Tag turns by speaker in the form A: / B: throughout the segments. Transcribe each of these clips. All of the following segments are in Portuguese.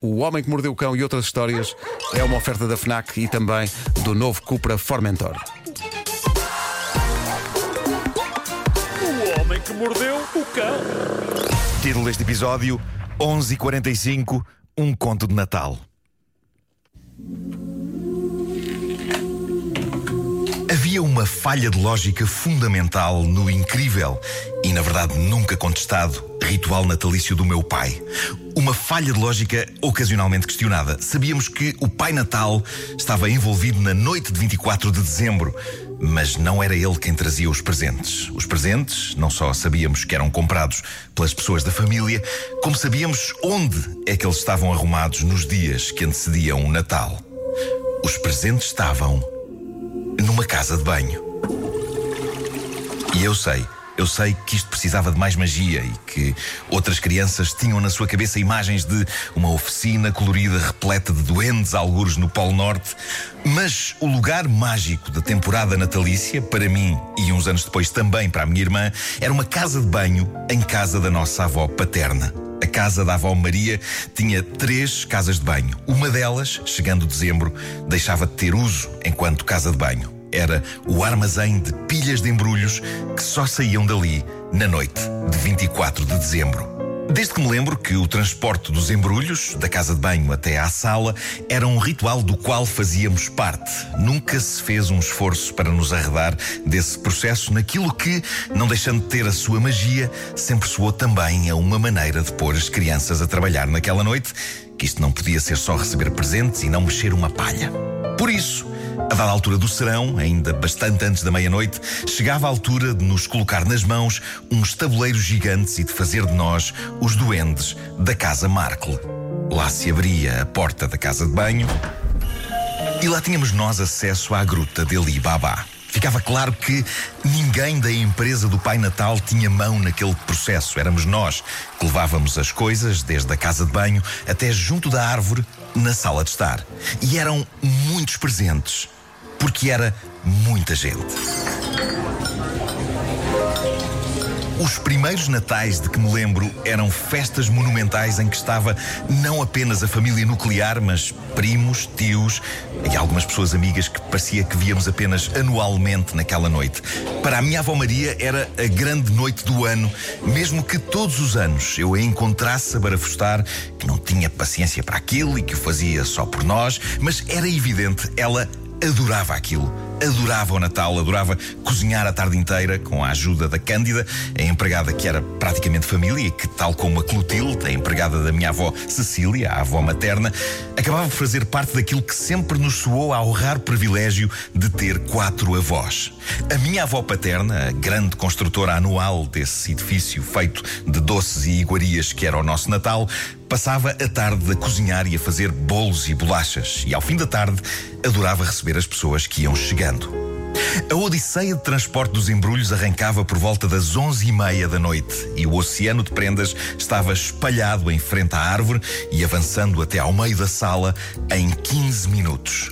A: O Homem que Mordeu o Cão e outras histórias é uma oferta da FNAC e também do novo Cupra Formentor.
B: O homem que mordeu o cão.
C: Título deste episódio: 11h45 Um conto de Natal. Havia uma falha de lógica fundamental no incrível e, na verdade, nunca contestado ritual natalício do meu pai. Uma falha de lógica ocasionalmente questionada. Sabíamos que o Pai Natal estava envolvido na noite de 24 de dezembro, mas não era ele quem trazia os presentes. Os presentes, não só sabíamos que eram comprados pelas pessoas da família, como sabíamos onde é que eles estavam arrumados nos dias que antecediam o Natal. Os presentes estavam numa casa de banho. E eu sei, eu sei que isto precisava de mais magia e que outras crianças tinham na sua cabeça imagens de uma oficina colorida repleta de duendes, algures no Polo Norte. Mas o lugar mágico da temporada natalícia, para mim e uns anos depois também para a minha irmã, era uma casa de banho em casa da nossa avó paterna. A casa da avó Maria tinha três casas de banho. Uma delas, chegando dezembro, deixava de ter uso enquanto casa de banho. Era o armazém de pilhas de embrulhos que só saíam dali na noite de 24 de dezembro. Desde que me lembro que o transporte dos embrulhos, da casa de banho até à sala, era um ritual do qual fazíamos parte. Nunca se fez um esforço para nos arredar desse processo naquilo que, não deixando de ter a sua magia, sempre soou também a uma maneira de pôr as crianças a trabalhar naquela noite, que isto não podia ser só receber presentes e não mexer uma palha. Por isso, a dada altura do serão, ainda bastante antes da meia-noite, chegava a altura de nos colocar nas mãos uns tabuleiros gigantes e de fazer de nós os duendes da Casa Markle. Lá se abria a porta da casa de banho e lá tínhamos nós acesso à gruta de Ali Baba. Ficava claro que ninguém da empresa do Pai Natal tinha mão naquele processo. Éramos nós que levávamos as coisas, desde a casa de banho até junto da árvore, na sala de estar. E eram muitos presentes, porque era muita gente. Os primeiros natais de que me lembro eram festas monumentais em que estava não apenas a família nuclear, mas primos, tios e algumas pessoas amigas que parecia que víamos apenas anualmente naquela noite. Para a minha avó Maria era a grande noite do ano, mesmo que todos os anos eu a encontrasse a barafustar, que não tinha paciência para aquilo e que o fazia só por nós, mas era evidente, ela adorava aquilo. Adorava o Natal, adorava cozinhar a tarde inteira com a ajuda da Cândida, a empregada que era praticamente família que, tal como a Clotilde, a empregada da minha avó Cecília, a avó materna, acabava por fazer parte daquilo que sempre nos soou ao raro privilégio de ter quatro avós. A minha avó paterna, a grande construtora anual desse edifício feito de doces e iguarias que era o nosso Natal, passava a tarde a cozinhar e a fazer bolos e bolachas, e ao fim da tarde adorava receber as pessoas que iam A odisseia de transporte dos embrulhos arrancava por volta das onze e meia da noite e o oceano de prendas estava espalhado em frente à árvore e avançando até ao meio da sala em 15 minutos.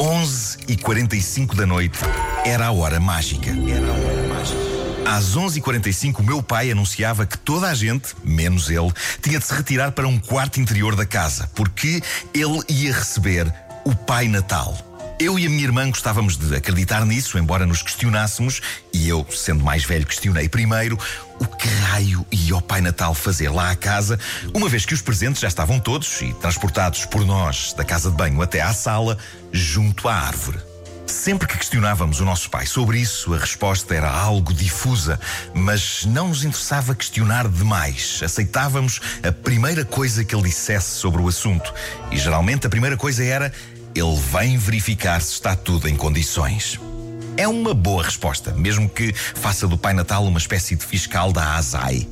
C: 11 e 45 da noite era a hora mágica. Era a hora mágica. Às 11h45, o meu pai anunciava que toda a gente, menos ele, tinha de se retirar para um quarto interior da casa, porque ele ia receber o Pai Natal. Eu e a minha irmã gostávamos de acreditar nisso, embora nos questionássemos, e eu, sendo mais velho, questionei primeiro o que raio ia o Pai Natal fazer lá à casa, uma vez que os presentes já estavam todos e transportados por nós da casa de banho até à sala, junto à árvore. Sempre que questionávamos o nosso pai sobre isso, a resposta era algo difusa, mas não nos interessava questionar demais. Aceitávamos a primeira coisa que ele dissesse sobre o assunto. E geralmente a primeira coisa era: ele vem verificar se está tudo em condições. É uma boa resposta, mesmo que faça do Pai Natal uma espécie de fiscal da ASAI.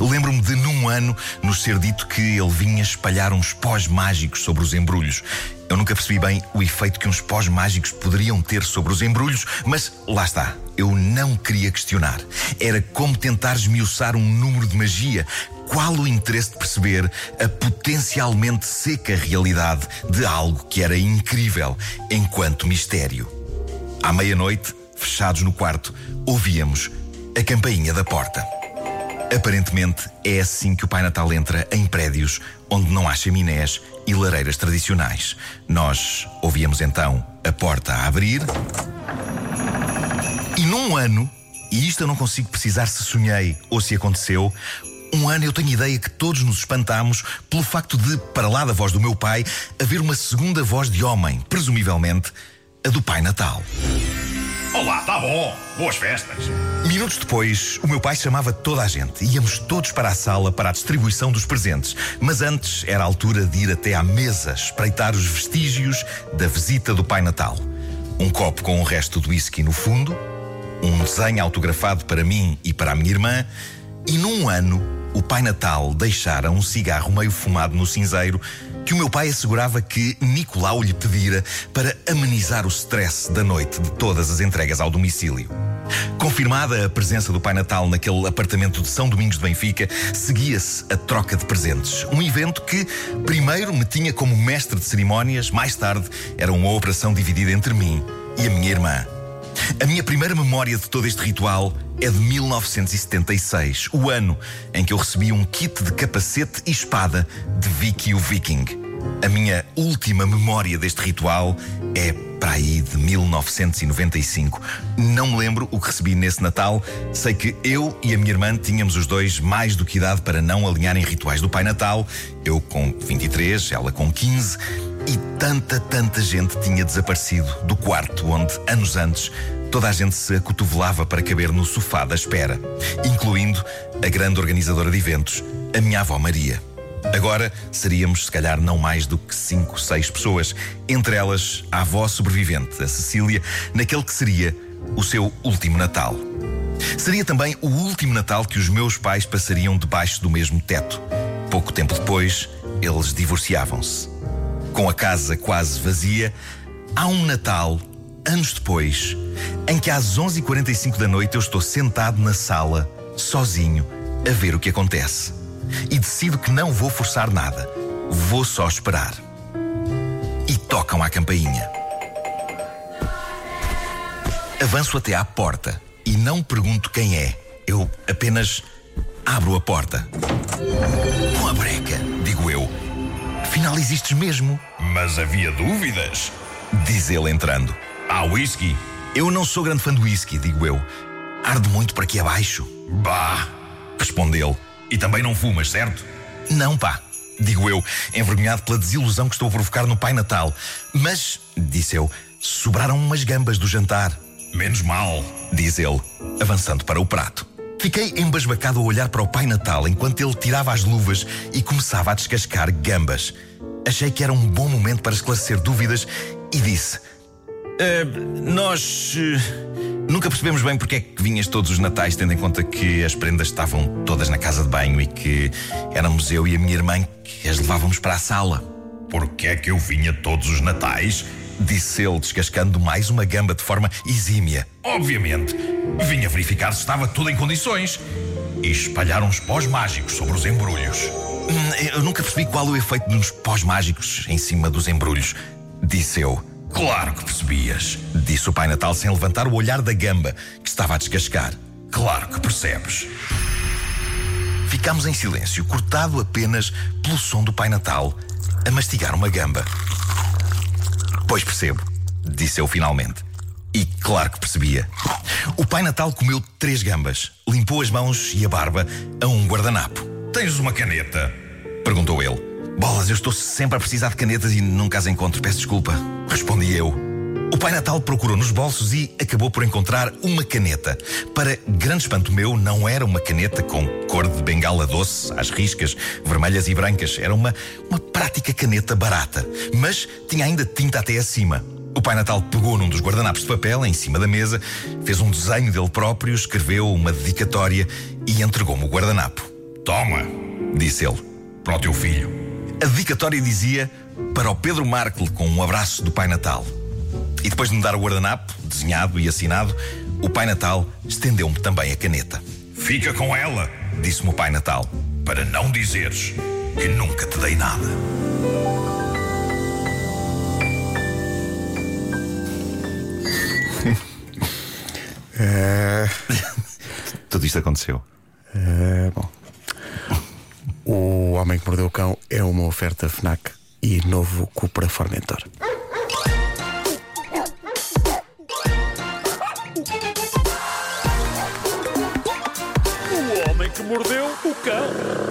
C: Lembro-me de, num ano, nos ser dito que ele vinha espalhar uns pós mágicos sobre os embrulhos. Eu nunca percebi bem o efeito que uns pós mágicos poderiam ter sobre os embrulhos, mas lá está. Eu não queria questionar. Era como tentar esmiuçar um número de magia. Qual o interesse de perceber a potencialmente seca realidade de algo que era incrível enquanto mistério? À meia-noite, fechados no quarto, ouvíamos a campainha da porta. Aparentemente é assim que o Pai Natal entra em prédios onde não há chaminés e lareiras tradicionais. Nós ouvíamos então a porta a abrir. E num ano, e isto eu não consigo precisar se sonhei ou se aconteceu, um ano eu tenho ideia que todos nos espantámos pelo facto de, para lá da voz do meu pai, haver uma segunda voz de homem, presumivelmente a do Pai Natal.
D: Olá, tá bom. Boas festas.
C: Minutos depois, o meu pai chamava toda a gente. Íamos todos para a sala para a distribuição dos presentes. Mas antes era a altura de ir até à mesa espreitar os vestígios da visita do Pai Natal. Um copo com o resto do whisky no fundo, um desenho autografado para mim e para a minha irmã, e num ano o Pai Natal deixara um cigarro meio fumado no cinzeiro que o meu pai assegurava que Nicolau lhe pedira para amenizar o stress da noite de todas as entregas ao domicílio. Confirmada a presença do Pai Natal naquele apartamento de São Domingos de Benfica, seguia-se a troca de presentes. Um evento que, primeiro, me tinha como mestre de cerimónias, mais tarde, era uma operação dividida entre mim e a minha irmã. A minha primeira memória de todo este ritual é de 1976, o ano em que eu recebi um kit de capacete e espada de Vicky o Viking. A minha última memória deste ritual é para aí de 1995. Não me lembro o que recebi nesse Natal. Sei que eu e a minha irmã tínhamos os dois mais do que idade para não alinharem rituais do Pai Natal. Eu com 23, ela com 15. E tanta, tanta gente tinha desaparecido do quarto onde, anos antes, toda a gente se acotovelava para caber no sofá da espera, incluindo a grande organizadora de eventos, a minha avó Maria. Agora seríamos, se calhar, não mais do que cinco, seis pessoas, entre elas a avó sobrevivente, a Cecília, naquele que seria o seu último Natal. Seria também o último Natal que os meus pais passariam debaixo do mesmo teto. Pouco tempo depois, eles divorciavam-se com a casa quase vazia, há um Natal, anos depois, em que às 11h45 da noite eu estou sentado na sala, sozinho, a ver o que acontece. E decido que não vou forçar nada, vou só esperar. E tocam à campainha. Avanço até à porta e não pergunto quem é. Eu apenas abro a porta. Com a breca, digo eu Afinal, existes mesmo.
D: Mas havia dúvidas?
C: Diz ele entrando.
D: Há whisky?
C: Eu não sou grande fã do whisky, digo eu. Arde muito para aqui abaixo.
D: Bah!
C: Responde ele.
D: E também não fumas, certo?
C: Não, pá. Digo eu, envergonhado pela desilusão que estou a provocar no Pai Natal. Mas, disse eu, sobraram umas gambas do jantar.
D: Menos mal,
C: diz ele, avançando para o prato. Fiquei embasbacado a olhar para o Pai Natal enquanto ele tirava as luvas e começava a descascar gambas. Achei que era um bom momento para esclarecer dúvidas e disse: uh, Nós uh, nunca percebemos bem porque é que vinhas todos os natais, tendo em conta que as prendas estavam todas na casa de banho e que éramos eu e a minha irmã que as levávamos para a sala.
D: Porquê é que eu vinha todos os natais?
C: Disse ele, descascando mais uma gamba de forma exímia.
D: Obviamente, vinha verificar se estava tudo em condições e espalhar uns pós mágicos sobre os embrulhos.
C: Hum, eu nunca percebi qual o efeito dos pós mágicos em cima dos embrulhos, disse eu.
D: Claro que percebias,
C: disse o Pai Natal sem levantar o olhar da gamba que estava a descascar.
D: Claro que percebes.
C: Ficámos em silêncio, cortado apenas pelo som do Pai Natal a mastigar uma gamba. Pois percebo, disse eu finalmente. E claro que percebia. O Pai Natal comeu três gambas, limpou as mãos e a barba a um guardanapo.
D: Tens uma caneta?
C: Perguntou ele. Bolas, eu estou sempre a precisar de canetas e nunca as encontro, peço desculpa. Respondi eu. O Pai Natal procurou nos bolsos e acabou por encontrar uma caneta. Para grande espanto meu, não era uma caneta com cor de bengala doce, às riscas, vermelhas e brancas. Era uma, uma prática caneta barata. Mas tinha ainda tinta até acima. O Pai Natal pegou num dos guardanapos de papel em cima da mesa, fez um desenho dele próprio, escreveu uma dedicatória e entregou-me o guardanapo.
D: Toma,
C: disse ele,
D: para o teu filho.
C: A dedicatória dizia para o Pedro Markle com um abraço do Pai Natal. E depois de me dar o guardanapo, desenhado e assinado, o Pai Natal estendeu-me também a caneta.
D: Fica com ela,
C: disse-me o Pai Natal,
D: para não dizeres que nunca te dei nada.
C: É... Tudo isto aconteceu.
A: É, bom. Mordeu o Cão é uma oferta FNAC e novo Cupra Formentor.
B: O homem que mordeu o cão.